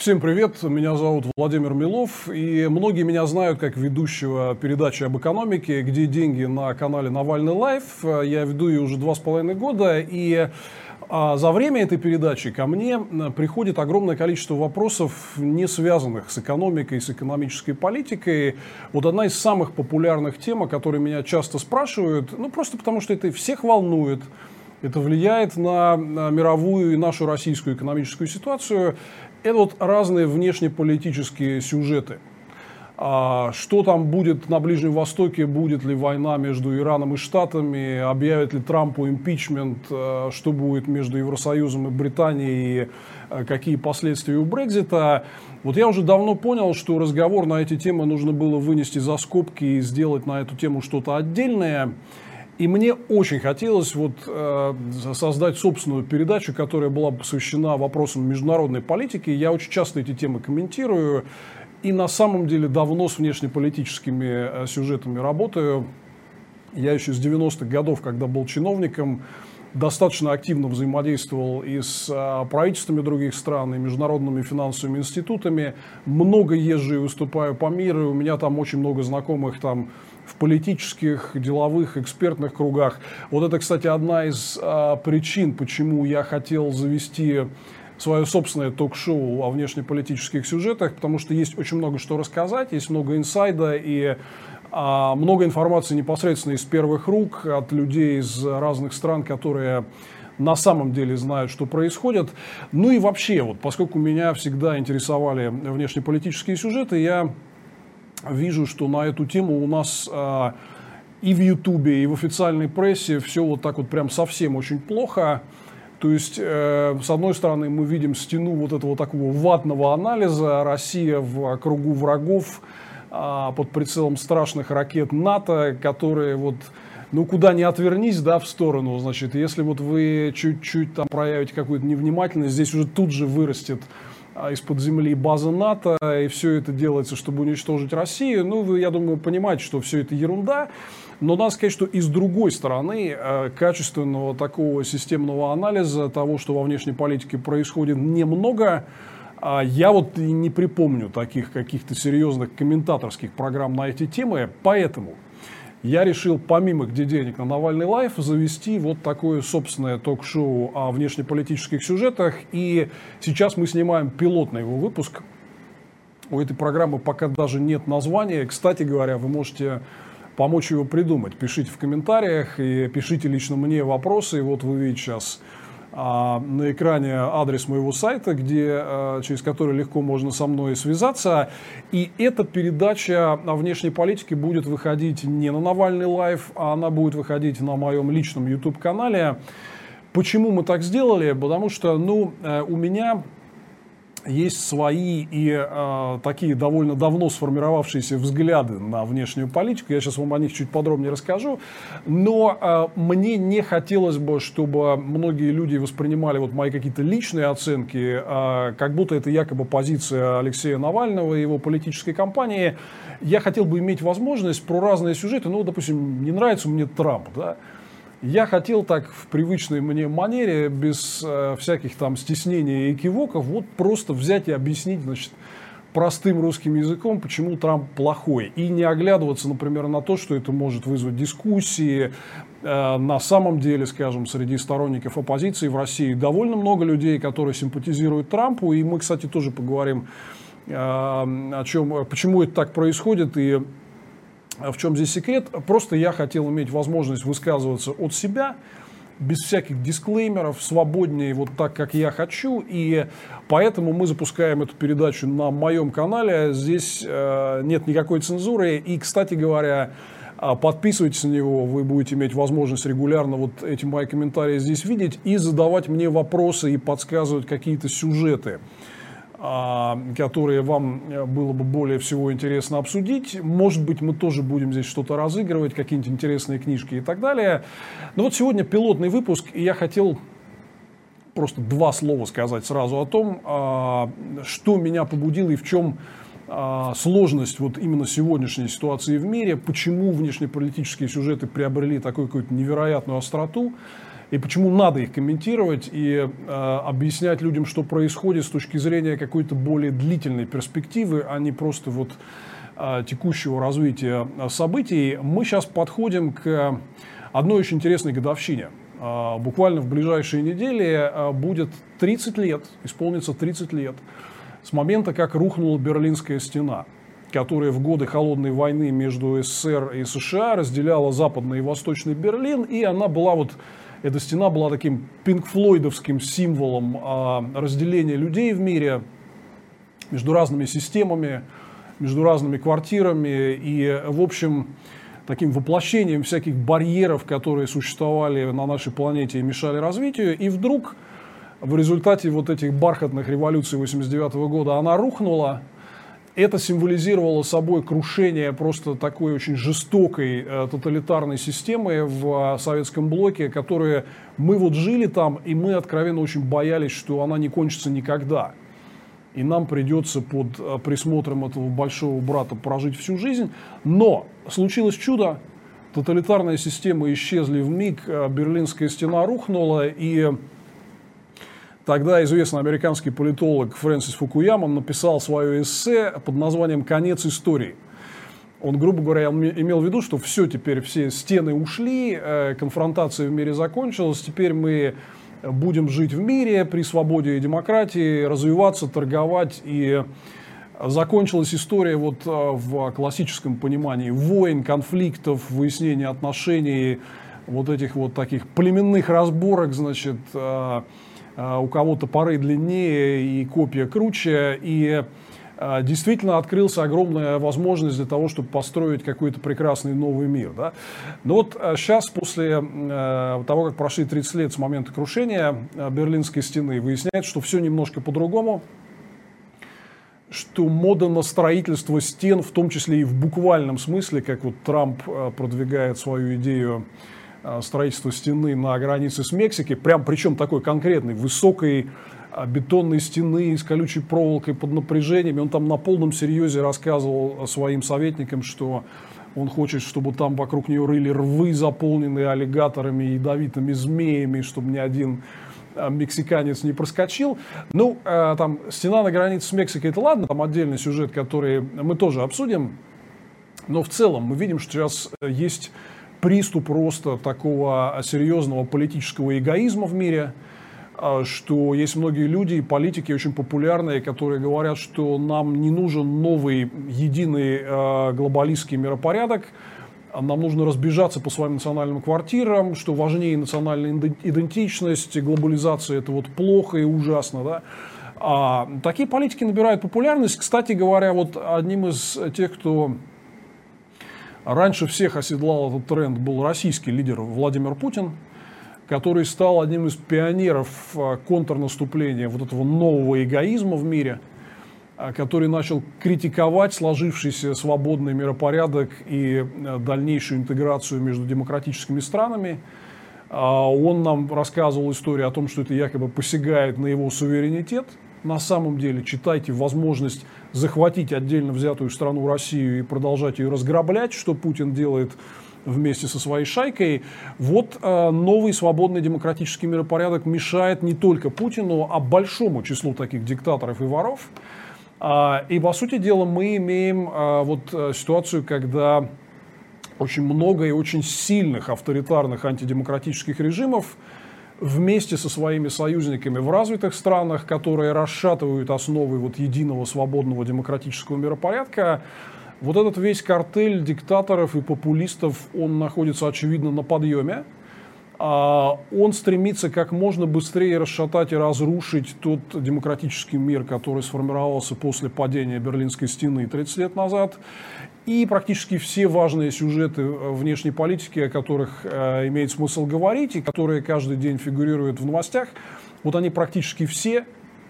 Всем привет, меня зовут Владимир Милов, и многие меня знают как ведущего передачи об экономике, где деньги на канале Навальный Live. Я веду ее уже два с половиной года, и а, за время этой передачи ко мне приходит огромное количество вопросов, не связанных с экономикой, с экономической политикой. Вот одна из самых популярных тем, о которой меня часто спрашивают, ну просто потому что это всех волнует, это влияет на мировую и нашу российскую экономическую ситуацию. Это вот разные внешнеполитические сюжеты. А что там будет на Ближнем Востоке, будет ли война между Ираном и Штатами, объявит ли Трампу импичмент, а, что будет между Евросоюзом и Британией, а, какие последствия у Брекзита. Вот я уже давно понял, что разговор на эти темы нужно было вынести за скобки и сделать на эту тему что-то отдельное. И мне очень хотелось вот, э, создать собственную передачу, которая была бы посвящена вопросам международной политики. Я очень часто эти темы комментирую. И на самом деле давно с внешнеполитическими э, сюжетами работаю. Я еще с 90-х годов, когда был чиновником, достаточно активно взаимодействовал и с э, правительствами других стран, и международными финансовыми институтами. Много езжу и выступаю по миру. У меня там очень много знакомых там в политических, деловых, экспертных кругах. Вот это, кстати, одна из а, причин, почему я хотел завести свое собственное ток-шоу о внешнеполитических сюжетах, потому что есть очень много что рассказать, есть много инсайда и а, много информации непосредственно из первых рук от людей из разных стран, которые на самом деле знают, что происходит. Ну и вообще, вот, поскольку меня всегда интересовали внешнеполитические сюжеты, я вижу, что на эту тему у нас а, и в Ютубе, и в официальной прессе все вот так вот прям совсем очень плохо. То есть, э, с одной стороны, мы видим стену вот этого такого ватного анализа, Россия в кругу врагов, э, под прицелом страшных ракет НАТО, которые вот, ну, куда ни отвернись, да, в сторону, значит, если вот вы чуть-чуть там проявите какую-то невнимательность, здесь уже тут же вырастет а, из-под земли база НАТО, и все это делается, чтобы уничтожить Россию. Ну, вы, я думаю, понимаете, что все это ерунда. Но надо сказать, что и с другой стороны, э, качественного такого системного анализа того, что во внешней политике происходит, немного. А я вот не припомню таких каких-то серьезных комментаторских программ на эти темы, поэтому я решил помимо «Где денег» на Навальный лайф завести вот такое собственное ток-шоу о внешнеполитических сюжетах. И сейчас мы снимаем пилотный его выпуск. У этой программы пока даже нет названия. Кстати говоря, вы можете помочь его придумать. Пишите в комментариях и пишите лично мне вопросы. И вот вы видите сейчас а, на экране адрес моего сайта, где, а, через который легко можно со мной связаться. И эта передача о внешней политике будет выходить не на Навальный Live, а она будет выходить на моем личном YouTube-канале. Почему мы так сделали? Потому что ну, э, у меня есть свои и э, такие довольно давно сформировавшиеся взгляды на внешнюю политику. Я сейчас вам о них чуть подробнее расскажу. Но э, мне не хотелось бы, чтобы многие люди воспринимали вот мои какие-то личные оценки, э, как будто это якобы позиция Алексея Навального и его политической кампании. Я хотел бы иметь возможность про разные сюжеты. Ну, допустим, не нравится мне Трамп, да, я хотел так в привычной мне манере, без э, всяких там стеснений и кивоков, вот просто взять и объяснить, значит, простым русским языком, почему Трамп плохой. И не оглядываться, например, на то, что это может вызвать дискуссии. Э, на самом деле, скажем, среди сторонников оппозиции в России довольно много людей, которые симпатизируют Трампу. И мы, кстати, тоже поговорим э, о чем, почему это так происходит и в чем здесь секрет? Просто я хотел иметь возможность высказываться от себя, без всяких дисклеймеров, свободнее, вот так, как я хочу. И поэтому мы запускаем эту передачу на моем канале. Здесь э, нет никакой цензуры. И, кстати говоря, э, подписывайтесь на него, вы будете иметь возможность регулярно вот эти мои комментарии здесь видеть и задавать мне вопросы и подсказывать какие-то сюжеты. А, которые вам э, было бы более всего интересно обсудить. Может быть, мы тоже будем здесь что-то разыгрывать, какие-нибудь интересные книжки и так далее. Но вот сегодня пилотный выпуск, и я хотел просто два слова сказать сразу о том, а, что меня побудило и в чем а, сложность вот именно сегодняшней ситуации в мире, почему внешнеполитические сюжеты приобрели такую какую-то невероятную остроту. И почему надо их комментировать и э, объяснять людям, что происходит с точки зрения какой-то более длительной перспективы, а не просто вот э, текущего развития событий. Мы сейчас подходим к одной очень интересной годовщине. Э, буквально в ближайшие недели э, будет 30 лет, исполнится 30 лет с момента, как рухнула Берлинская стена которая в годы холодной войны между СССР и США разделяла западный и восточный Берлин, и она была вот эта стена была таким пинкфлойдовским символом а, разделения людей в мире между разными системами, между разными квартирами и, в общем, таким воплощением всяких барьеров, которые существовали на нашей планете и мешали развитию. И вдруг в результате вот этих бархатных революций 89 года она рухнула, это символизировало собой крушение просто такой очень жестокой э, тоталитарной системы в э, советском блоке, которая мы вот жили там, и мы откровенно очень боялись, что она не кончится никогда. И нам придется под э, присмотром этого большого брата прожить всю жизнь. Но случилось чудо, тоталитарная система исчезли в миг, Берлинская стена рухнула, и Тогда известный американский политолог Фрэнсис Фукуяма написал свое эссе под названием «Конец истории». Он, грубо говоря, имел в виду, что все теперь, все стены ушли, э, конфронтация в мире закончилась, теперь мы будем жить в мире при свободе и демократии, развиваться, торговать и закончилась история вот э, в классическом понимании войн, конфликтов, выяснения отношений, вот этих вот таких племенных разборок, значит, э, у кого-то пары длиннее и копия круче, и а, действительно открылся огромная возможность для того, чтобы построить какой-то прекрасный новый мир. Да? Но вот сейчас, а, после того, как прошли 30 лет с момента крушения Берлинской стены, выясняется, что все немножко по-другому, что мода на строительство стен, в том числе и в буквальном смысле, как вот Трамп продвигает свою идею Э, строительства стены на границе с Мексикой, прям причем такой конкретной, высокой э, бетонной стены с колючей проволокой под напряжением. И он там на полном серьезе рассказывал своим советникам, что он хочет, чтобы там вокруг нее рыли рвы, заполненные аллигаторами, ядовитыми змеями, чтобы ни один э, мексиканец не проскочил. Ну, там стена на границе с Мексикой, это ладно, там отдельный сюжет, который мы тоже обсудим. Но в целом мы видим, что сейчас есть приступ роста такого серьезного политического эгоизма в мире, а, что есть многие люди и политики очень популярные, которые говорят, что нам не нужен новый единый а, глобалистский миропорядок, нам нужно разбежаться по своим национальным квартирам, что важнее национальная идентичность, глобализация это вот плохо и ужасно, да. А такие политики набирают популярность. Кстати говоря, вот одним из тех, кто Раньше всех оседлал этот тренд был российский лидер Владимир Путин, который стал одним из пионеров а, контрнаступления вот этого нового эгоизма в мире, а, который начал критиковать сложившийся свободный миропорядок и а, дальнейшую интеграцию между демократическими странами. Он нам рассказывал историю о том, что это якобы посягает на его суверенитет – на самом деле читайте возможность захватить отдельно взятую страну Россию и продолжать ее разграблять, что Путин делает вместе со своей шайкой. Вот э, новый свободный демократический миропорядок мешает не только Путину, а большому числу таких диктаторов и воров. А, и, по сути дела, мы имеем а, вот э, ситуацию, когда очень много и очень сильных авторитарных антидемократических режимов вместе со своими союзниками в развитых странах, которые расшатывают основы вот единого свободного демократического миропорядка, вот этот весь картель диктаторов и популистов, он находится, очевидно, на подъеме. А он стремится как можно быстрее расшатать и разрушить тот демократический мир, который сформировался после падения Берлинской стены 30 лет назад. И практически все важные сюжеты э, внешней политики, о которых э, имеет смысл говорить, и которые каждый день фигурируют в новостях, вот они практически все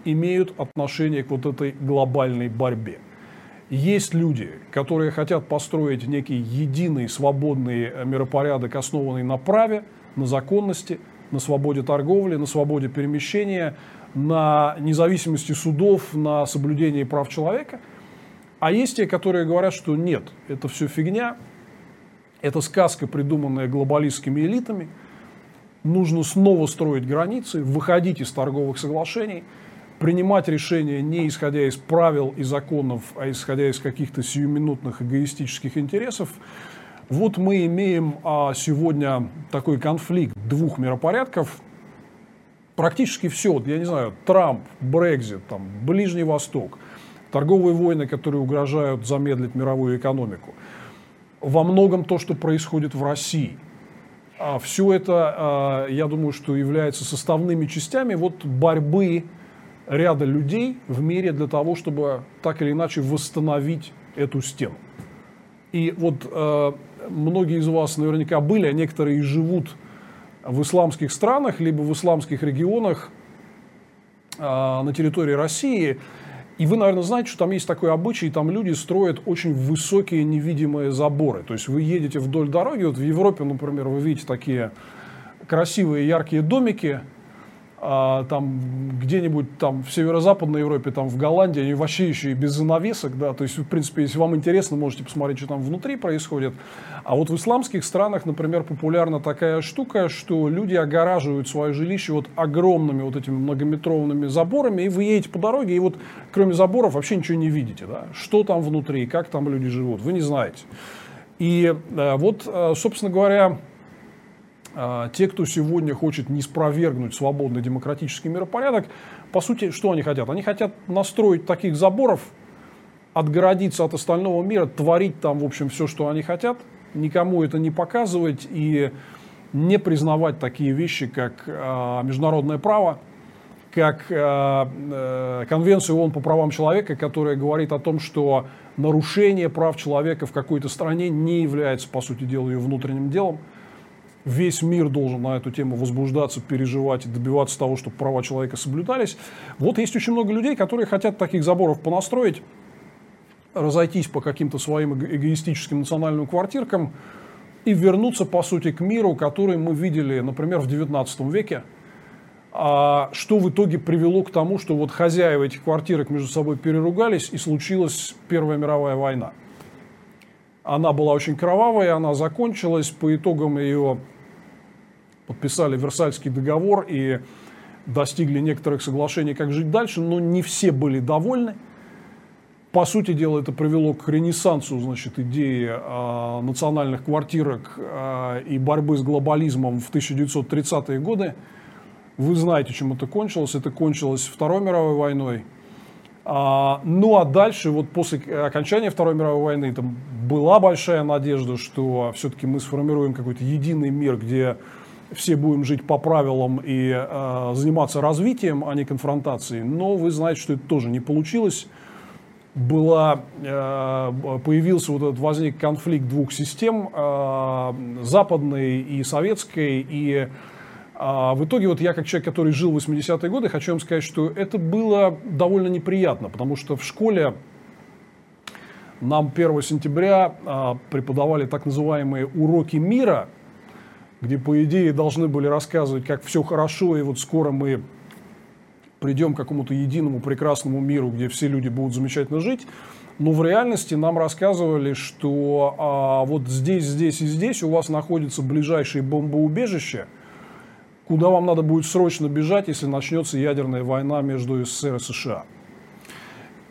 имеют отношение к вот этой глобальной борьбе. Есть люди, которые хотят построить некий единый свободный э, миропорядок, основанный на праве, на законности, на свободе торговли, на свободе перемещения, на независимости судов, на соблюдении прав человека – а есть те, которые говорят, что нет, это все фигня, это сказка, придуманная глобалистскими элитами, нужно снова строить границы, выходить из торговых соглашений, принимать решения не исходя из правил и законов, а исходя из каких-то сиюминутных эгоистических интересов. Вот мы имеем а, сегодня такой конфликт двух миропорядков. Практически все, я не знаю, Трамп, Брекзит, там, Ближний Восток, торговые войны, которые угрожают замедлить мировую экономику. Во многом то, что происходит в России – а все это, а, я думаю, что является составными частями вот борьбы ряда людей в мире для того, чтобы так или иначе восстановить эту стену. И вот а, многие из вас наверняка были, а некоторые и живут в исламских странах, либо в исламских регионах на территории России – и вы, наверное, знаете, что там есть такой обычай, там люди строят очень высокие невидимые заборы. То есть вы едете вдоль дороги, вот в Европе, например, вы видите такие красивые яркие домики, а, там где-нибудь там в северо-западной Европе, там в Голландии, они вообще еще и без занавесок, да, то есть, в принципе, если вам интересно, можете посмотреть, что там внутри происходит. А вот в исламских странах, например, популярна такая штука, что люди огораживают свое жилище вот огромными вот этими многометровыми заборами, и вы едете по дороге, и вот кроме заборов вообще ничего не видите, да, что там внутри, как там люди живут, вы не знаете. И э, вот, э, собственно говоря, те, кто сегодня хочет не спровергнуть свободный демократический миропорядок, по сути, что они хотят? Они хотят настроить таких заборов, отгородиться от остального мира, творить там, в общем, все, что они хотят, никому это не показывать и не признавать такие вещи, как э, международное право, как э, э, Конвенция ООН по правам человека, которая говорит о том, что нарушение прав человека в какой-то стране не является, по сути дела, ее внутренним делом весь мир должен на эту тему возбуждаться, переживать и добиваться того, чтобы права человека соблюдались. Вот есть очень много людей, которые хотят таких заборов понастроить, разойтись по каким-то своим эгоистическим национальным квартиркам и вернуться, по сути, к миру, который мы видели, например, в XIX веке, а что в итоге привело к тому, что вот хозяева этих квартирок между собой переругались, и случилась Первая мировая война. Она была очень кровавая, она закончилась. По итогам ее подписали Версальский договор и достигли некоторых соглашений, как жить дальше, но не все были довольны. По сути дела, это привело к ренессансу значит, идеи э, национальных квартирок э, и борьбы с глобализмом в 1930-е годы. Вы знаете, чем это кончилось. Это кончилось Второй мировой войной. А, ну а дальше, вот после окончания Второй мировой войны, там была большая надежда, что все-таки мы сформируем какой-то единый мир, где все будем жить по правилам и э, заниматься развитием, а не конфронтацией. Но вы знаете, что это тоже не получилось. Была, э, появился вот этот возник конфликт двух систем, э, западной и советской, и а в итоге вот я как человек, который жил в 80-е годы, хочу вам сказать, что это было довольно неприятно, потому что в школе нам 1 сентября а, преподавали так называемые уроки мира, где, по идее, должны были рассказывать, как все хорошо, и вот скоро мы придем к какому-то единому прекрасному миру, где все люди будут замечательно жить. Но в реальности нам рассказывали, что а, вот здесь, здесь и здесь у вас находится ближайшее бомбоубежище – куда вам надо будет срочно бежать, если начнется ядерная война между СССР и США.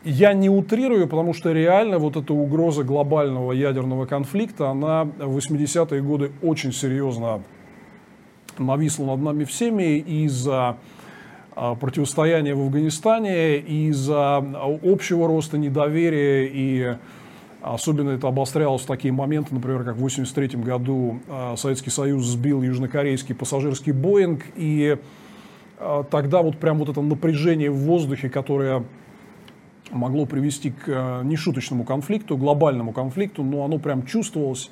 Я не утрирую, потому что реально вот эта угроза глобального ядерного конфликта, она в 80-е годы очень серьезно нависла над нами всеми из-за а, противостояния в Афганистане, из-за общего роста недоверия и Особенно это обострялось в такие моменты, например, как в 1983 году а, Советский Союз сбил южнокорейский пассажирский Боинг, и а, тогда вот прям вот это напряжение в воздухе, которое могло привести к а, нешуточному конфликту, глобальному конфликту, но оно прям чувствовалось.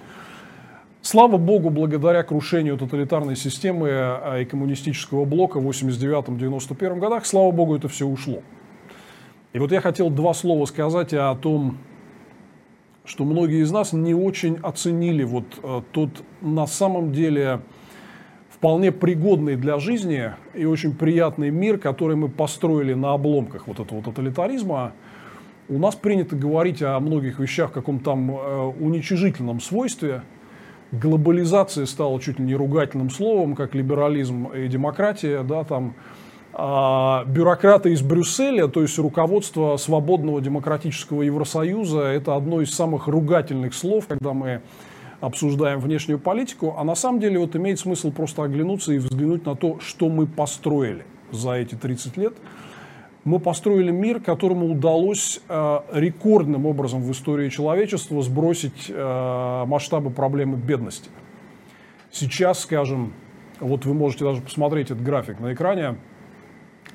Слава богу, благодаря крушению тоталитарной системы и коммунистического блока в 89-91 годах, слава богу, это все ушло. И вот я хотел два слова сказать о том, что многие из нас не очень оценили вот э, тот на самом деле вполне пригодный для жизни и очень приятный мир, который мы построили на обломках вот этого тоталитаризма. У нас принято говорить о многих вещах в каком-то там э, уничижительном свойстве. глобализация стала чуть ли не ругательным словом, как либерализм и демократия, да, там, бюрократы из Брюсселя, то есть руководство свободного демократического Евросоюза, это одно из самых ругательных слов, когда мы обсуждаем внешнюю политику, а на самом деле вот имеет смысл просто оглянуться и взглянуть на то, что мы построили за эти 30 лет. Мы построили мир, которому удалось э, рекордным образом в истории человечества сбросить э, масштабы проблемы бедности. Сейчас, скажем, вот вы можете даже посмотреть этот график на экране,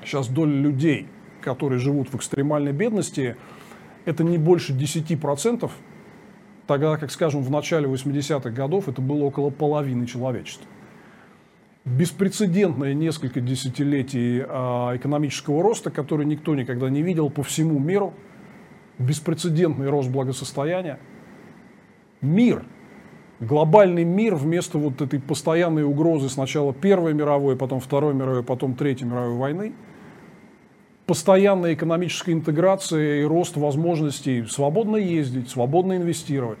сейчас доля людей, которые живут в экстремальной бедности, это не больше 10%, тогда как, скажем, в начале 80-х годов это было около половины человечества. Беспрецедентные несколько десятилетий а, экономического роста, который никто никогда не видел по всему миру, беспрецедентный рост благосостояния. Мир, глобальный мир вместо вот этой постоянной угрозы сначала Первой мировой, потом Второй мировой, потом Третьей мировой войны – постоянная экономическая интеграция и рост возможностей свободно ездить, свободно инвестировать,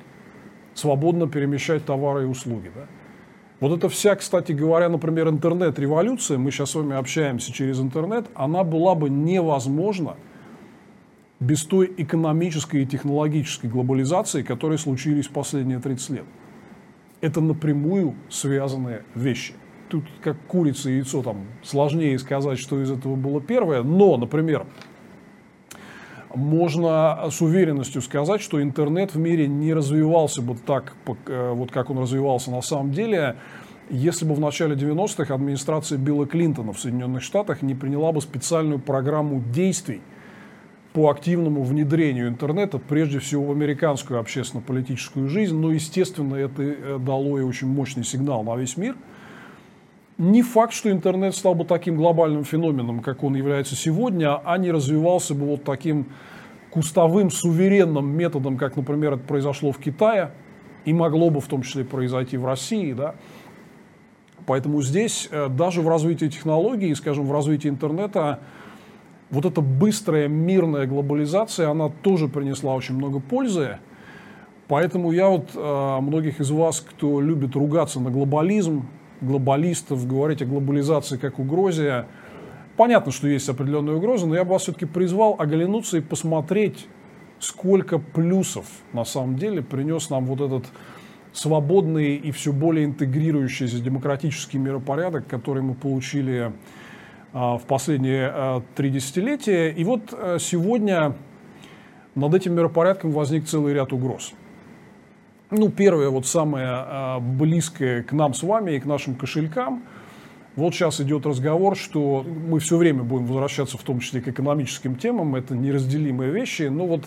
свободно перемещать товары и услуги. Да? Вот это вся, кстати говоря, например, интернет-революция, мы сейчас с вами общаемся через интернет, она была бы невозможна без той экономической и технологической глобализации, которые случились в последние 30 лет. Это напрямую связанные вещи тут как курица и яйцо, там сложнее сказать, что из этого было первое. Но, например, можно с уверенностью сказать, что интернет в мире не развивался бы так, э, вот как он развивался на самом деле, если бы в начале 90-х администрация Билла Клинтона в Соединенных Штатах не приняла бы специальную программу действий по активному внедрению интернета, прежде всего в американскую общественно-политическую жизнь. Но, естественно, это э, дало и очень мощный сигнал на весь мир – не факт, что интернет стал бы таким глобальным феноменом, как он является сегодня, а не развивался бы вот таким кустовым, суверенным методом, как, например, это произошло в Китае, и могло бы в том числе произойти в России. Да? Поэтому здесь э, даже в развитии технологий, скажем, в развитии интернета, вот эта быстрая мирная глобализация, она тоже принесла очень много пользы. Поэтому я вот э, многих из вас, кто любит ругаться на глобализм, глобалистов, говорить о глобализации как угрозе. Понятно, что есть определенные угрозы, но я бы вас все-таки призвал оглянуться и посмотреть, сколько плюсов на самом деле принес нам вот этот свободный и все более интегрирующийся демократический миропорядок, который мы получили а, в последние а, три десятилетия. И вот а, сегодня над этим миропорядком возник целый ряд угроз. Ну, первое, вот самое а, близкое к нам с вами и к нашим кошелькам. Вот сейчас идет разговор, что мы все время будем возвращаться в том числе к экономическим темам, это неразделимые вещи. Но вот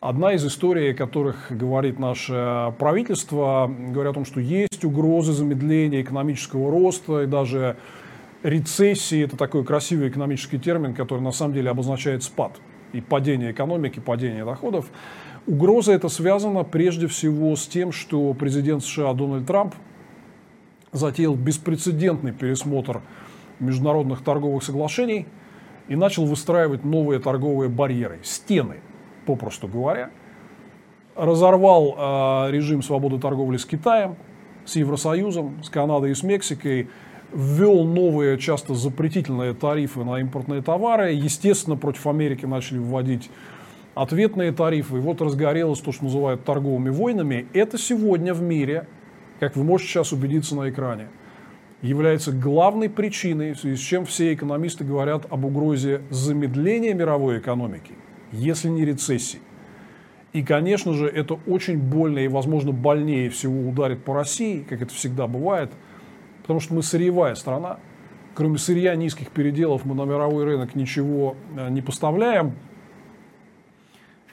одна из историй, о которых говорит наше правительство, говорят о том, что есть угрозы замедления экономического роста и даже рецессии. Это такой красивый экономический термин, который на самом деле обозначает спад и падение экономики, падение доходов. Угроза это связана прежде всего с тем, что президент США Дональд Трамп затеял беспрецедентный пересмотр международных торговых соглашений и начал выстраивать новые торговые барьеры, стены, попросту говоря. Разорвал э, режим свободы торговли с Китаем, с Евросоюзом, с Канадой и с Мексикой, ввел новые, часто запретительные тарифы на импортные товары. Естественно, против Америки начали вводить ответные тарифы, и вот разгорелось то, что называют торговыми войнами, это сегодня в мире, как вы можете сейчас убедиться на экране, является главной причиной, в связи с чем все экономисты говорят об угрозе замедления мировой экономики, если не рецессии. И, конечно же, это очень больно и, возможно, больнее всего ударит по России, как это всегда бывает, потому что мы сырьевая страна. Кроме сырья низких переделов мы на мировой рынок ничего э, не поставляем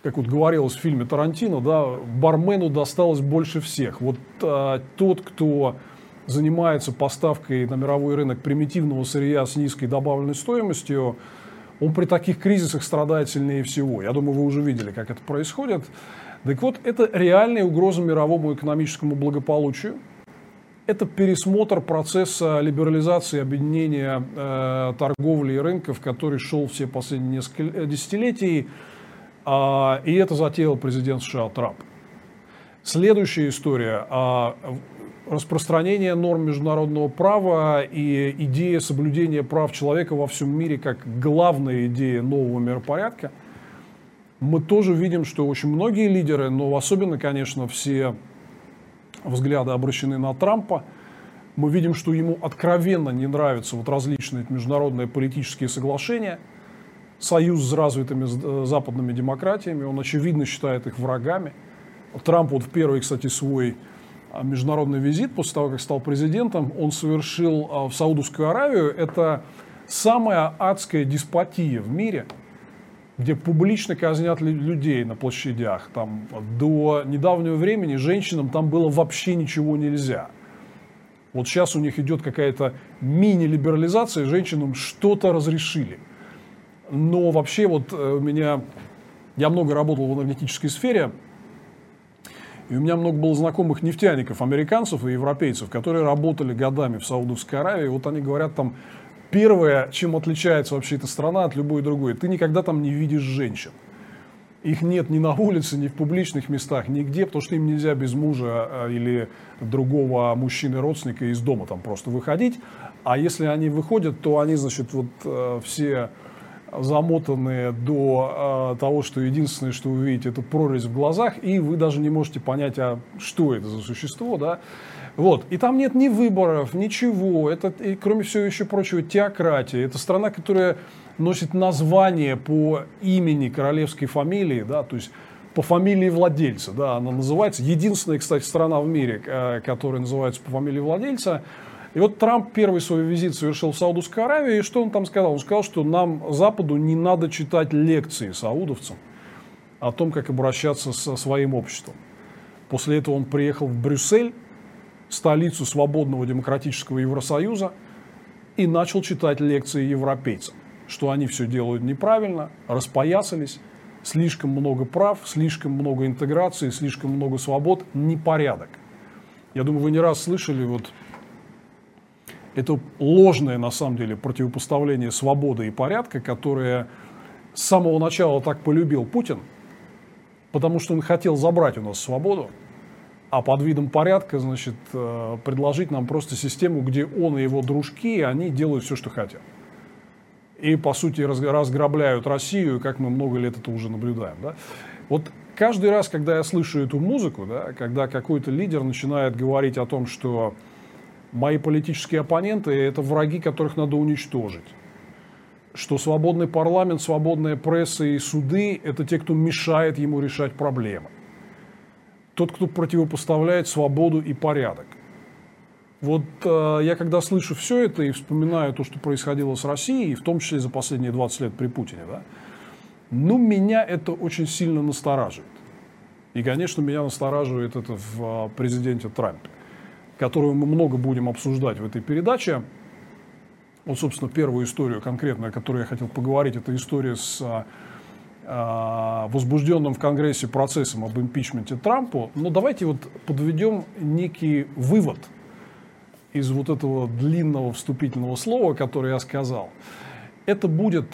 как вот говорилось в фильме Тарантино, да, бармену досталось больше всех. Вот а, тот, кто занимается поставкой на мировой рынок примитивного сырья с низкой добавленной стоимостью, он при таких кризисах страдает сильнее всего. Я думаю, вы уже видели, как это происходит. Так вот, это реальная угроза мировому экономическому благополучию. Это пересмотр процесса либерализации, объединения э, торговли и рынков, который шел все последние несколько десятилетий. А, и это затеял президент США Трамп. Следующая история. А, распространение норм международного права и идея соблюдения прав человека во всем мире как главная идея нового миропорядка, мы тоже видим, что очень многие лидеры, но особенно, конечно, все взгляды обращены на Трампа, мы видим, что ему откровенно не нравятся вот различные международные политические соглашения, союз с развитыми э, западными демократиями, он очевидно считает их врагами. Трамп вот в первый, кстати, свой а, международный визит после того, как стал президентом, он совершил а, в Саудовскую Аравию. Это самая адская деспотия в мире, где публично казнят людей на площадях. Там, до недавнего времени женщинам там было вообще ничего нельзя. Вот сейчас у них идет какая-то мини-либерализация, женщинам что-то разрешили. Но вообще вот э, у меня, я много работал в энергетической сфере, и у меня много было знакомых нефтяников, американцев и европейцев, которые работали годами в Саудовской Аравии. Вот они говорят там, первое, чем отличается вообще эта страна от любой другой, ты никогда там не видишь женщин. Их нет ни на улице, ни в публичных местах, нигде, потому что им нельзя без мужа а, или другого мужчины-родственника из дома там просто выходить. А если они выходят, то они, значит, вот э, все замотанные до э, того, что единственное, что вы видите, это прорезь в глазах, и вы даже не можете понять, а что это за существо, да. Вот. И там нет ни выборов, ничего. Это, и, кроме всего еще прочего, теократия. Это страна, которая носит название по имени королевской фамилии, да, то есть по фамилии владельца, да, она называется. Единственная, кстати, страна в мире, э, которая называется по фамилии владельца. И вот Трамп первый свой визит совершил в Саудовскую Аравию, и что он там сказал? Он сказал, что нам, Западу, не надо читать лекции саудовцам о том, как обращаться со своим обществом. После этого он приехал в Брюссель, столицу свободного демократического Евросоюза, и начал читать лекции европейцам, что они все делают неправильно, распоясались, слишком много прав, слишком много интеграции, слишком много свобод, непорядок. Я думаю, вы не раз слышали вот это ложное, на самом деле, противопоставление свободы и порядка, которое с самого начала так полюбил Путин, потому что он хотел забрать у нас свободу, а под видом порядка, значит, э, предложить нам просто систему, где он и его дружки, они делают все, что хотят. И, по сути, разграбляют Россию, как мы много лет это уже наблюдаем. Да? Вот каждый раз, когда я слышу эту музыку, да, когда какой-то лидер начинает говорить о том, что мои политические оппоненты – это враги, которых надо уничтожить. Что свободный парламент, свободная пресса и суды – это те, кто мешает ему решать проблемы. Тот, кто противопоставляет свободу и порядок. Вот э, я когда слышу все это и вспоминаю то, что происходило с Россией, в том числе за последние 20 лет при Путине, да, ну, меня это очень сильно настораживает. И, конечно, меня настораживает это в э, президенте Трампе которую мы много будем обсуждать в этой передаче. Вот, собственно, первую историю конкретно, о которой я хотел поговорить, это история с а, возбужденным в Конгрессе процессом об импичменте Трампу. Но давайте вот подведем некий вывод из вот этого длинного вступительного слова, которое я сказал. Это будет,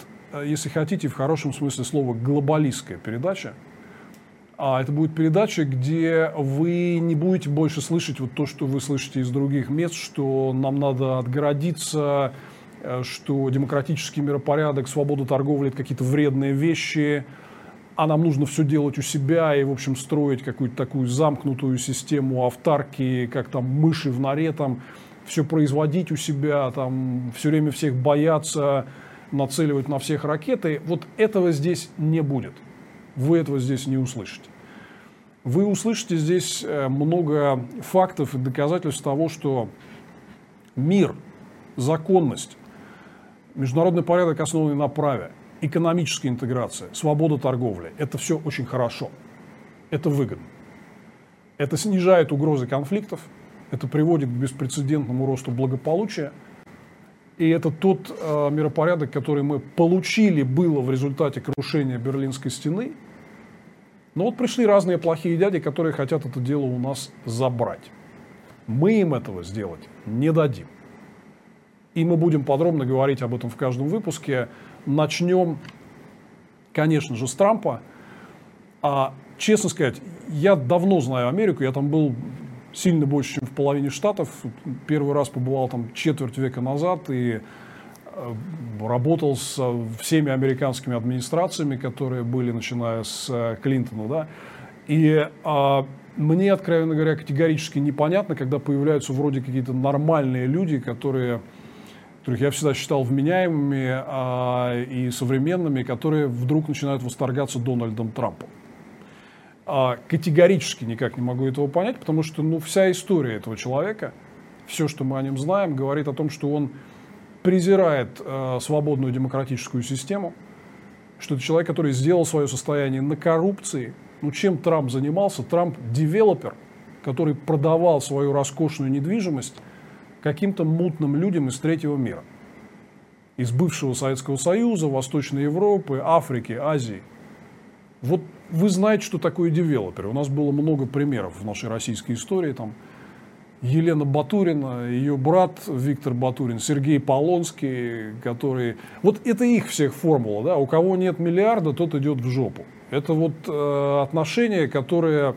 если хотите, в хорошем смысле слова, глобалистская передача – а это будет передача, где вы не будете больше слышать вот то, что вы слышите из других мест, что нам надо отгородиться, э, что демократический миропорядок, свобода торговли – это какие-то вредные вещи, а нам нужно все делать у себя и, в общем, строить какую-то такую замкнутую систему автарки, как там мыши в норе, там все производить у себя, там все время всех бояться, нацеливать на всех ракеты. Вот этого здесь не будет – вы этого здесь не услышите. Вы услышите здесь э, много фактов и доказательств того, что мир, законность, международный порядок, основанный на праве, экономическая интеграция, свобода торговли – это все очень хорошо. Это выгодно. Это снижает угрозы конфликтов, это приводит к беспрецедентному росту благополучия. И это тот э, миропорядок, который мы получили было в результате крушения Берлинской стены – но вот пришли разные плохие дяди, которые хотят это дело у нас забрать. Мы им этого сделать не дадим. И мы будем подробно говорить об этом в каждом выпуске. Начнем, конечно же, с Трампа. А, честно сказать, я давно знаю Америку, я там был сильно больше, чем в половине штатов. Первый раз побывал там четверть века назад и работал с всеми американскими администрациями, которые были, начиная с э, Клинтона, да. И а, мне, откровенно говоря, категорически непонятно, когда появляются вроде какие-то нормальные люди, которые которых я всегда считал вменяемыми а, и современными, которые вдруг начинают восторгаться Дональдом Трампом. А, категорически никак не могу этого понять, потому что ну, вся история этого человека, все, что мы о нем знаем, говорит о том, что он презирает а, свободную демократическую систему, что это человек, который сделал свое состояние на коррупции. Ну, чем Трамп занимался? Трамп девелопер, который продавал свою роскошную недвижимость каким-то мутным людям из третьего мира. Из бывшего Советского Союза, Восточной Европы, Африки, Азии. Вот вы знаете, что такое девелоперы. У нас было много примеров в нашей российской истории. Там Елена Батурина, ее брат Виктор Батурин, Сергей Полонский, которые... Вот это их всех формула. Да? У кого нет миллиарда, тот идет в жопу. Это вот э, отношения, которые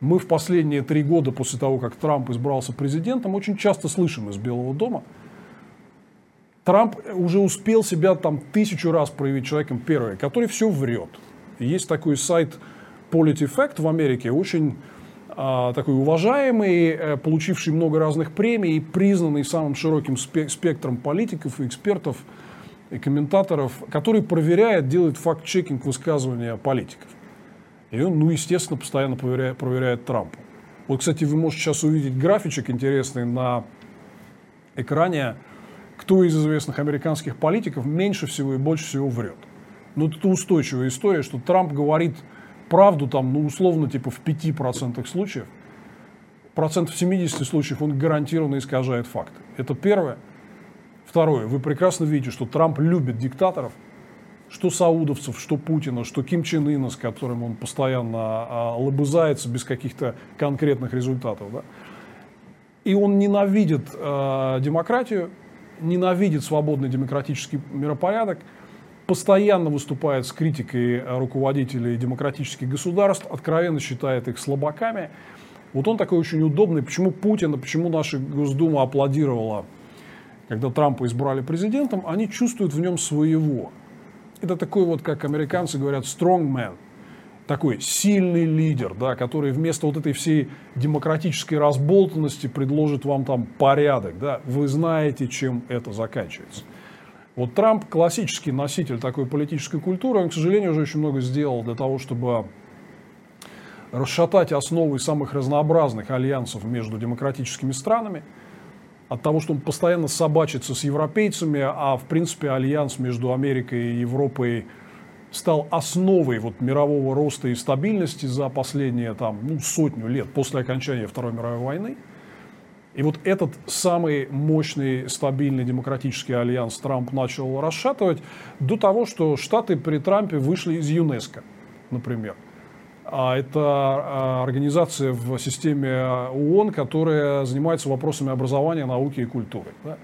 мы в последние три года после того, как Трамп избрался президентом, очень часто слышим из Белого дома. Трамп уже успел себя там тысячу раз проявить человеком первый, который все врет. Есть такой сайт PolitiFact в Америке, очень такой уважаемый, э, получивший много разных премий и признанный самым широким спектром политиков и экспертов и комментаторов, который проверяет, делает факт-чекинг высказывания политиков. И он, ну, естественно, постоянно проверяет, проверяет Трампа. Вот, кстати, вы можете сейчас увидеть графичек интересный на экране, кто из известных американских политиков меньше всего и больше всего врет. Ну, это устойчивая история, что Трамп говорит правду там, ну, условно, типа в 5% случаев. Процентов 70 случаев он гарантированно искажает факты. Это первое. Второе. Вы прекрасно видите, что Трамп любит диктаторов – что саудовцев, что Путина, что Ким Чен Ына, с которым он постоянно а, лобызается без каких-то конкретных результатов. Да? И он ненавидит э, демократию, ненавидит свободный демократический миропорядок, постоянно выступает с критикой руководителей демократических государств, откровенно считает их слабаками. Вот он такой очень удобный. Почему Путин, почему наша Госдума аплодировала, когда Трампа избрали президентом, они чувствуют в нем своего. Это такой вот, как американцы говорят, strong man, такой сильный лидер, да, который вместо вот этой всей демократической разболтанности предложит вам там порядок. Да. Вы знаете, чем это заканчивается. Вот Трамп классический носитель такой политической культуры, он, к сожалению, уже очень много сделал для того, чтобы расшатать основы самых разнообразных альянсов между демократическими странами – от того, что он постоянно собачится с европейцами, а в принципе альянс между Америкой и Европой стал основой вот мирового роста и стабильности за последние там, ну, сотню лет после окончания Второй мировой войны. И вот этот самый мощный, стабильный демократический альянс Трамп начал расшатывать до того, что Штаты при Трампе вышли из ЮНЕСКО, например. А это а, организация в системе ООН, которая занимается вопросами образования, науки и культуры. Да?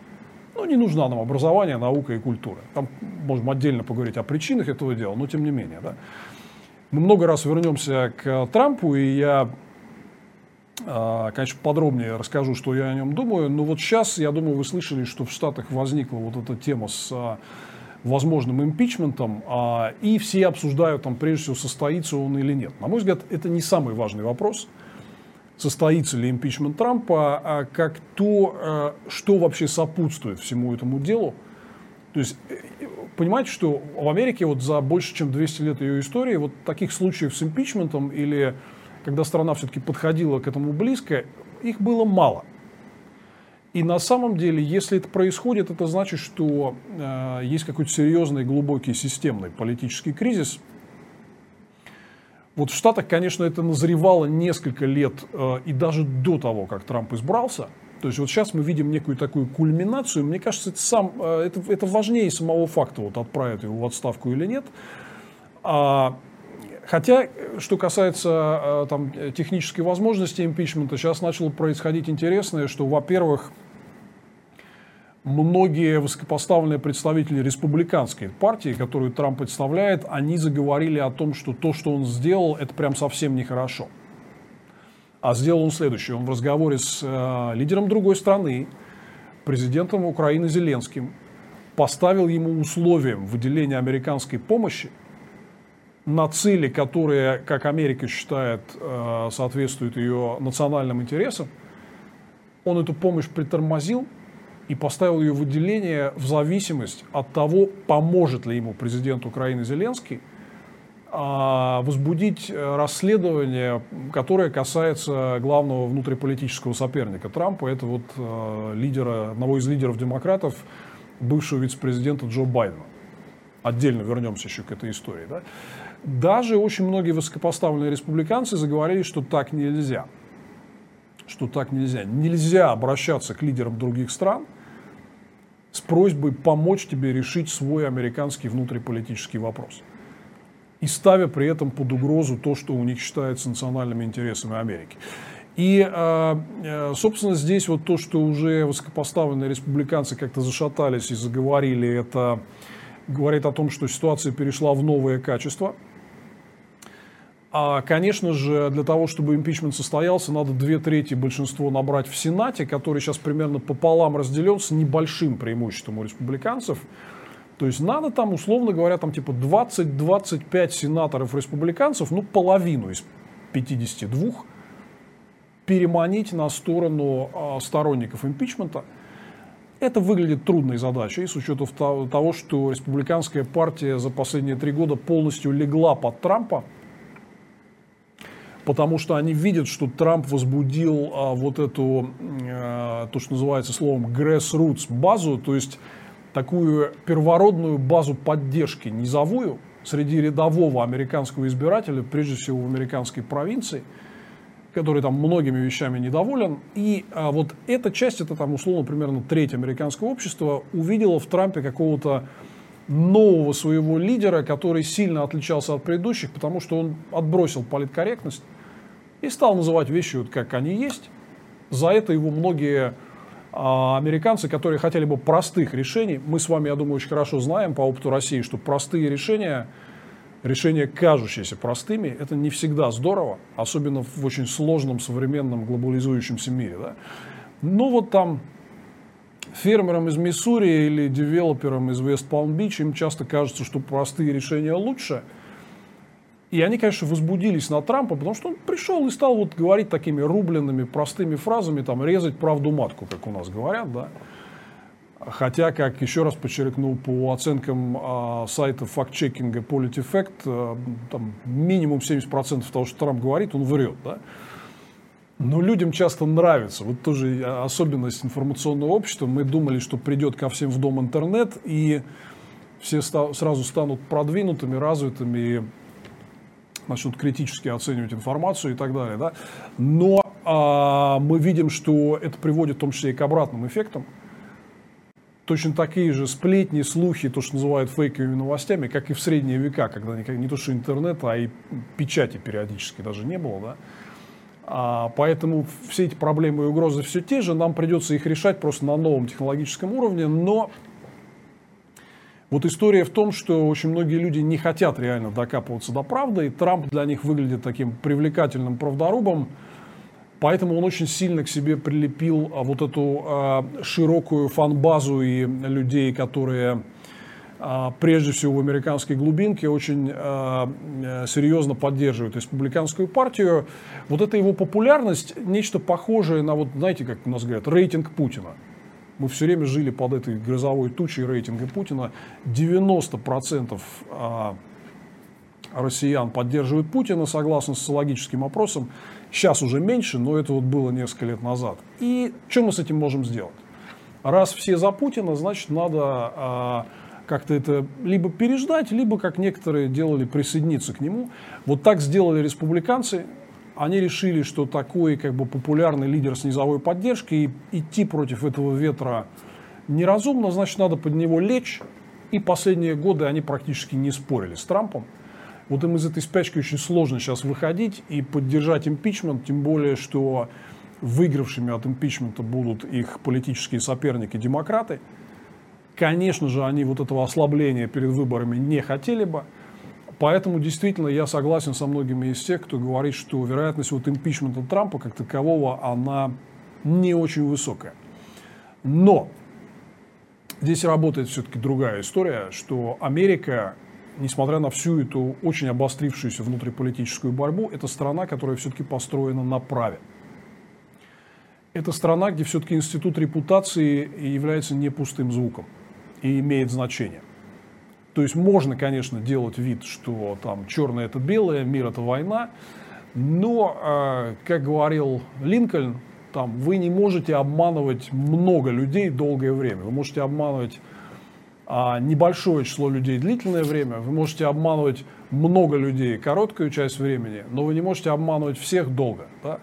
Ну, не нужна нам образование, наука и культура. Там можем отдельно поговорить о причинах этого дела, но тем не менее. Да? Мы много раз вернемся к Трампу, и я, конечно, подробнее расскажу, что я о нем думаю. Но вот сейчас, я думаю, вы слышали, что в Штатах возникла вот эта тема с возможным импичментом, а, и все обсуждают, там, прежде всего, состоится он или нет. На мой взгляд, это не самый важный вопрос, состоится ли импичмент Трампа, а как то, а, что вообще сопутствует всему этому делу. То есть, э, понимаете, что в Америке вот за больше, чем 200 лет ее истории, вот таких случаев с импичментом или когда страна все-таки подходила к этому близко, их было мало – и на самом деле, если это происходит, это значит, что э, есть какой-то серьезный, глубокий, системный политический кризис. Вот в Штатах, конечно, это назревало несколько лет э, и даже до того, как Трамп избрался. То есть вот сейчас мы видим некую такую кульминацию. Мне кажется, это, сам, э, это, это важнее самого факта, вот отправят его в отставку или нет. А, Хотя, что касается э, там, технической возможности импичмента, сейчас начало происходить интересное, что, во-первых, многие высокопоставленные представители республиканской партии, которую Трамп представляет, они заговорили о том, что то, что он сделал, это прям совсем нехорошо. А сделал он следующее. Он в разговоре с э, лидером другой страны, президентом Украины Зеленским, поставил ему условием выделения американской помощи на цели, которые, как Америка считает, э, соответствуют ее национальным интересам. Он эту помощь притормозил и поставил ее выделение в зависимость от того, поможет ли ему президент Украины Зеленский – а, возбудить э, расследование, которое касается главного внутриполитического соперника Трампа. Это вот э, лидера, одного из лидеров демократов, бывшего вице-президента Джо Байдена. Отдельно вернемся еще к этой истории. Да? Даже очень многие высокопоставленные республиканцы заговорили, что так нельзя. Что так нельзя. Нельзя обращаться к лидерам других стран с просьбой помочь тебе решить свой американский внутриполитический вопрос и ставя при этом под угрозу то, что у них считается национальными интересами Америки. И, а, э, собственно, здесь вот то, что уже высокопоставленные республиканцы как-то зашатались и заговорили, это говорит о том, что ситуация перешла в новое качество. А, конечно же, для того, чтобы импичмент состоялся, надо две трети большинство набрать в Сенате, который сейчас примерно пополам разделен с небольшим преимуществом у республиканцев. То есть надо там, условно говоря, там типа 20-25 сенаторов-республиканцев, ну половину из 52, переманить на сторону э, сторонников импичмента. Это выглядит трудной задачей с учетом того, что республиканская партия за последние три года полностью легла под Трампа, потому что они видят, что Трамп возбудил а, вот эту, а, то, что называется словом grassroots базу, то есть такую первородную базу поддержки низовую среди рядового американского избирателя, прежде всего в американской провинции, который там многими вещами недоволен. И а, вот эта часть, это там условно примерно треть американского общества, увидела в Трампе какого-то нового своего лидера, который сильно отличался от предыдущих, потому что он отбросил политкорректность и стал называть вещи вот как они есть. За это его многие а американцы, которые хотели бы простых решений, мы с вами, я думаю, очень хорошо знаем по опыту России, что простые решения, решения, кажущиеся простыми, это не всегда здорово, особенно в очень сложном современном глобализующемся мире. Да? Ну вот там фермерам из Миссури или девелоперам из Вест-Палм-Бич им часто кажется, что простые решения лучше – и они, конечно, возбудились на Трампа, потому что он пришел и стал вот говорить такими рубленными, простыми фразами, там, резать правду матку, как у нас говорят, да. Хотя, как еще раз подчеркнул, по оценкам э, сайта факт-чекинга PolitiFact, э, там минимум 70% того, что Трамп говорит, он врет, да. Но людям часто нравится. Вот тоже особенность информационного общества. Мы думали, что придет ко всем в дом интернет, и все ста- сразу станут продвинутыми, развитыми, начнут критически оценивать информацию и так далее. Да? Но а, мы видим, что это приводит в том числе и к обратным эффектам. Точно такие же сплетни, слухи, то, что называют фейковыми новостями, как и в средние века, когда не то что интернет, а и печати периодически даже не было. Да? А, поэтому все эти проблемы и угрозы все те же, нам придется их решать просто на новом технологическом уровне, но вот история в том, что очень многие люди не хотят реально докапываться до правды, и Трамп для них выглядит таким привлекательным правдорубом, поэтому он очень сильно к себе прилепил а, вот эту а, широкую фан-базу и людей, которые а, прежде всего в американской глубинке очень а, серьезно поддерживают республиканскую партию. Вот эта его популярность, нечто похожее на, вот, знаете, как у нас говорят, рейтинг Путина. Мы все время жили под этой грозовой тучей рейтинга Путина. 90% а, россиян поддерживают Путина, согласно социологическим опросам. Сейчас уже меньше, но это вот было несколько лет назад. И что мы с этим можем сделать? Раз все за Путина, значит, надо а, как-то это либо переждать, либо, как некоторые делали, присоединиться к нему. Вот так сделали республиканцы они решили, что такой как бы популярный лидер с низовой поддержкой, идти против этого ветра неразумно, значит, надо под него лечь. И последние годы они практически не спорили с Трампом. Вот им из этой спячки очень сложно сейчас выходить и поддержать импичмент, тем более, что выигравшими от импичмента будут их политические соперники демократы. Конечно же, они вот этого ослабления перед выборами не хотели бы. Поэтому действительно я согласен со многими из тех, кто говорит, что вероятность вот импичмента Трампа как такового, она не очень высокая. Но здесь работает все-таки другая история, что Америка, несмотря на всю эту очень обострившуюся внутриполитическую борьбу, это страна, которая все-таки построена на праве. Это страна, где все-таки институт репутации является не пустым звуком и имеет значение. То есть можно, конечно, делать вид, что там черное это белое, мир это война, но, э, как говорил Линкольн, там, вы не можете обманывать много людей долгое время. Вы можете обманывать а, небольшое число людей длительное время, вы можете обманывать много людей короткую часть времени, но вы не можете обманывать всех долго. Да?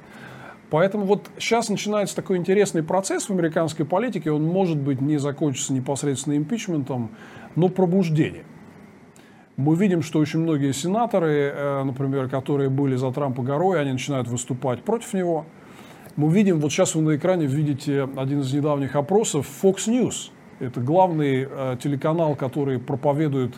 Поэтому вот сейчас начинается такой интересный процесс в американской политике, он может быть не закончится непосредственно импичментом, но пробуждение. Мы видим, что очень многие сенаторы, э, например, которые были за Трампа горой, они начинают выступать против него. Мы видим, вот сейчас вы на экране видите один из недавних опросов Fox News. Это главный э, телеканал, который проповедует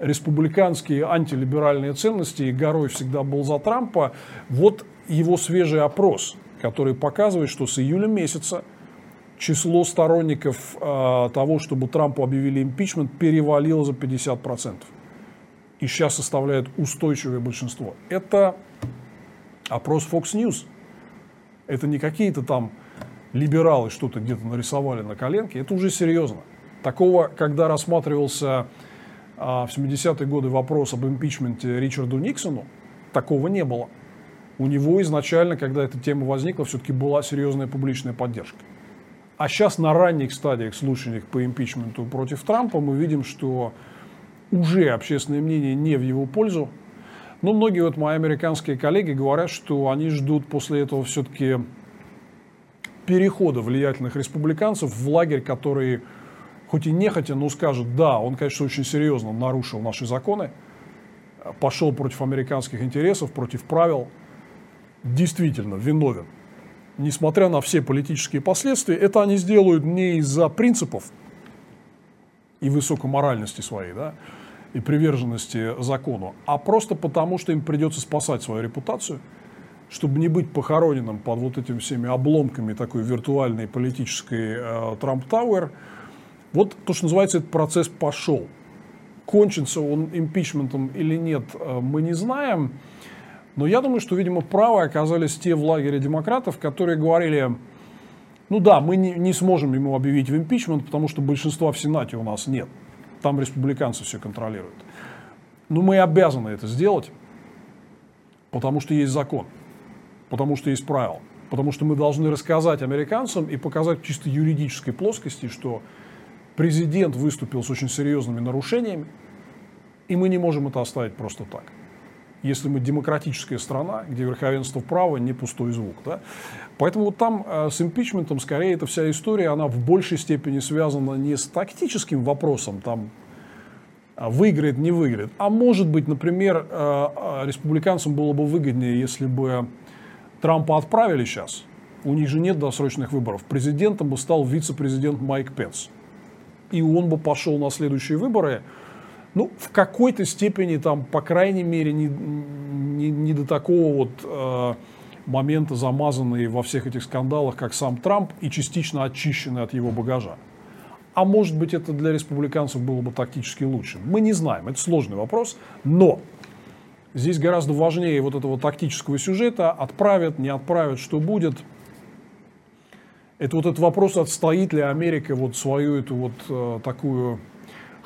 республиканские антилиберальные ценности, и горой всегда был за Трампа. Вот его свежий опрос, который показывает, что с июля месяца число сторонников э, того, чтобы Трампу объявили импичмент, перевалило за 50%. И сейчас составляет устойчивое большинство. Это опрос Fox News. Это не какие-то там либералы что-то где-то нарисовали на коленке. Это уже серьезно. Такого, когда рассматривался а, в 70-е годы вопрос об импичменте Ричарду Никсону, такого не было. У него изначально, когда эта тема возникла, все-таки была серьезная публичная поддержка. А сейчас на ранних стадиях слушаний по импичменту против Трампа мы видим, что уже общественное мнение не в его пользу. Но многие вот мои американские коллеги говорят, что они ждут после этого все-таки перехода влиятельных республиканцев в лагерь, который хоть и нехотя, но скажет, да, он, конечно, очень серьезно нарушил наши законы, пошел против американских интересов, против правил, действительно виновен несмотря на все политические последствия, это они сделают не из-за принципов и высокоморальности своей, да, и приверженности закону, а просто потому, что им придется спасать свою репутацию, чтобы не быть похороненным под вот этими всеми обломками такой виртуальной политической э, Трамп Тауэр. Вот то, что называется, этот процесс пошел. Кончится он импичментом или нет, э, мы не знаем. Но я думаю, что, видимо, правы оказались те в лагере демократов, которые говорили, ну да, мы не, не сможем ему объявить в импичмент, потому что большинства в Сенате у нас нет. Там республиканцы все контролируют. Но мы обязаны это сделать, потому что есть закон, потому что есть правила, потому что мы должны рассказать американцам и показать в чисто юридической плоскости, что президент выступил с очень серьезными нарушениями, и мы не можем это оставить просто так если мы демократическая страна, где верховенство права не пустой звук. Да? Поэтому вот там э, с импичментом, скорее, эта вся история, она в большей степени связана не с тактическим вопросом, там, а, выиграет, не выиграет, а может быть, например, э, э, республиканцам было бы выгоднее, если бы Трампа отправили сейчас, у них же нет досрочных выборов, президентом бы стал вице-президент Майк Пенс. И он бы пошел на следующие выборы, ну, в какой-то степени, там, по крайней мере, не, не, не до такого вот э, момента замазанный во всех этих скандалах, как сам Трамп, и частично очищенный от его багажа. А может быть, это для республиканцев было бы тактически лучше. Мы не знаем, это сложный вопрос, но здесь гораздо важнее вот этого тактического сюжета, отправят, не отправят, что будет. Это вот этот вопрос, отстоит ли Америка вот свою эту вот э, такую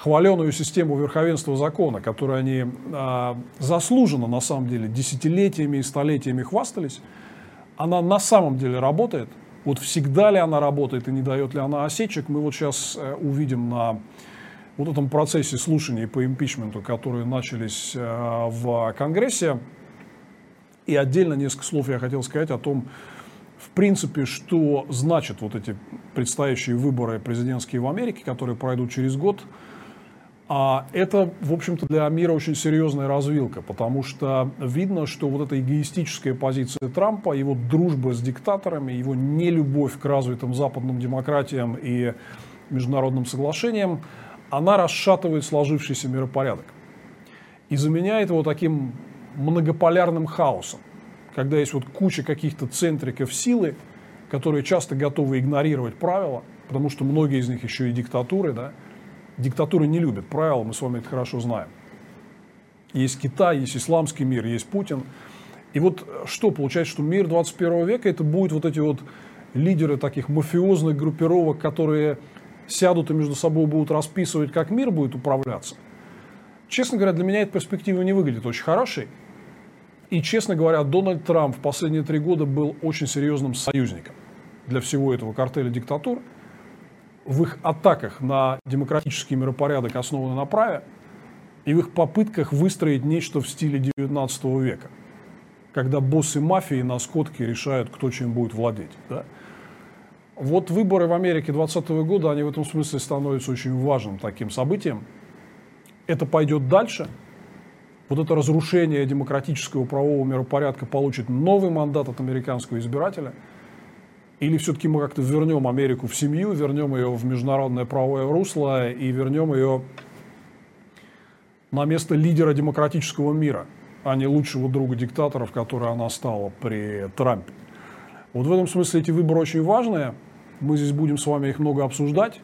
хваленую систему верховенства закона, которой они э, заслуженно, на самом деле, десятилетиями и столетиями хвастались, она на самом деле работает. Вот всегда ли она работает и не дает ли она осечек, мы вот сейчас э, увидим на вот этом процессе слушаний по импичменту, которые начались э, в Конгрессе. И отдельно несколько слов я хотел сказать о том, в принципе, что значат вот эти предстоящие выборы президентские в Америке, которые пройдут через год – а это, в общем-то, для мира очень серьезная развилка, потому что видно, что вот эта эгоистическая позиция Трампа, его дружба с диктаторами, его нелюбовь к развитым западным демократиям и международным соглашениям, она расшатывает сложившийся миропорядок. и заменяет его таким многополярным хаосом, когда есть вот куча каких-то центриков силы, которые часто готовы игнорировать правила, потому что многие из них еще и диктатуры, да, диктатуры не любят правила, мы с вами это хорошо знаем. Есть Китай, есть исламский мир, есть Путин. И вот что получается, что мир 21 века это будут вот эти вот лидеры таких мафиозных группировок, которые сядут и между собой будут расписывать, как мир будет управляться. Честно говоря, для меня эта перспектива не выглядит очень хорошей. И, честно говоря, Дональд Трамп в последние три года был очень серьезным союзником для всего этого картеля диктатур. В их атаках на демократический миропорядок, основанный на праве, и в их попытках выстроить нечто в стиле 19 века, когда боссы мафии на скотке решают, кто чем будет владеть. Да? Вот выборы в Америке 2020 года, они в этом смысле становятся очень важным таким событием. Это пойдет дальше. Вот это разрушение демократического правового миропорядка получит новый мандат от американского избирателя. Или все-таки мы как-то вернем Америку в семью, вернем ее в международное правовое русло и вернем ее на место лидера демократического мира, а не лучшего друга диктаторов, который она стала при Трампе. Вот в этом смысле эти выборы очень важные. Мы здесь будем с вами их много обсуждать.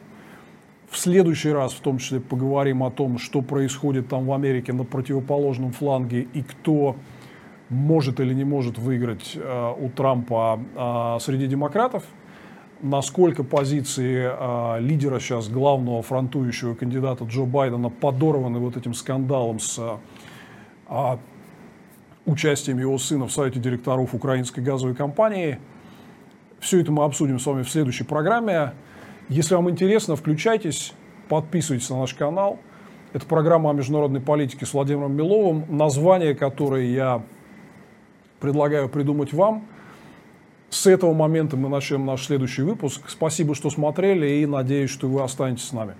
В следующий раз, в том числе, поговорим о том, что происходит там в Америке на противоположном фланге и кто может или не может выиграть э, у Трампа э, среди демократов. Насколько позиции э, лидера сейчас, главного фронтующего кандидата Джо Байдена подорваны вот этим скандалом с э, участием его сына в совете директоров украинской газовой компании – все это мы обсудим с вами в следующей программе. Если вам интересно, включайтесь, подписывайтесь на наш канал. Это программа о международной политике с Владимиром Миловым, название которой я предлагаю придумать вам. С этого момента мы начнем наш следующий выпуск. Спасибо, что смотрели и надеюсь, что вы останетесь с нами.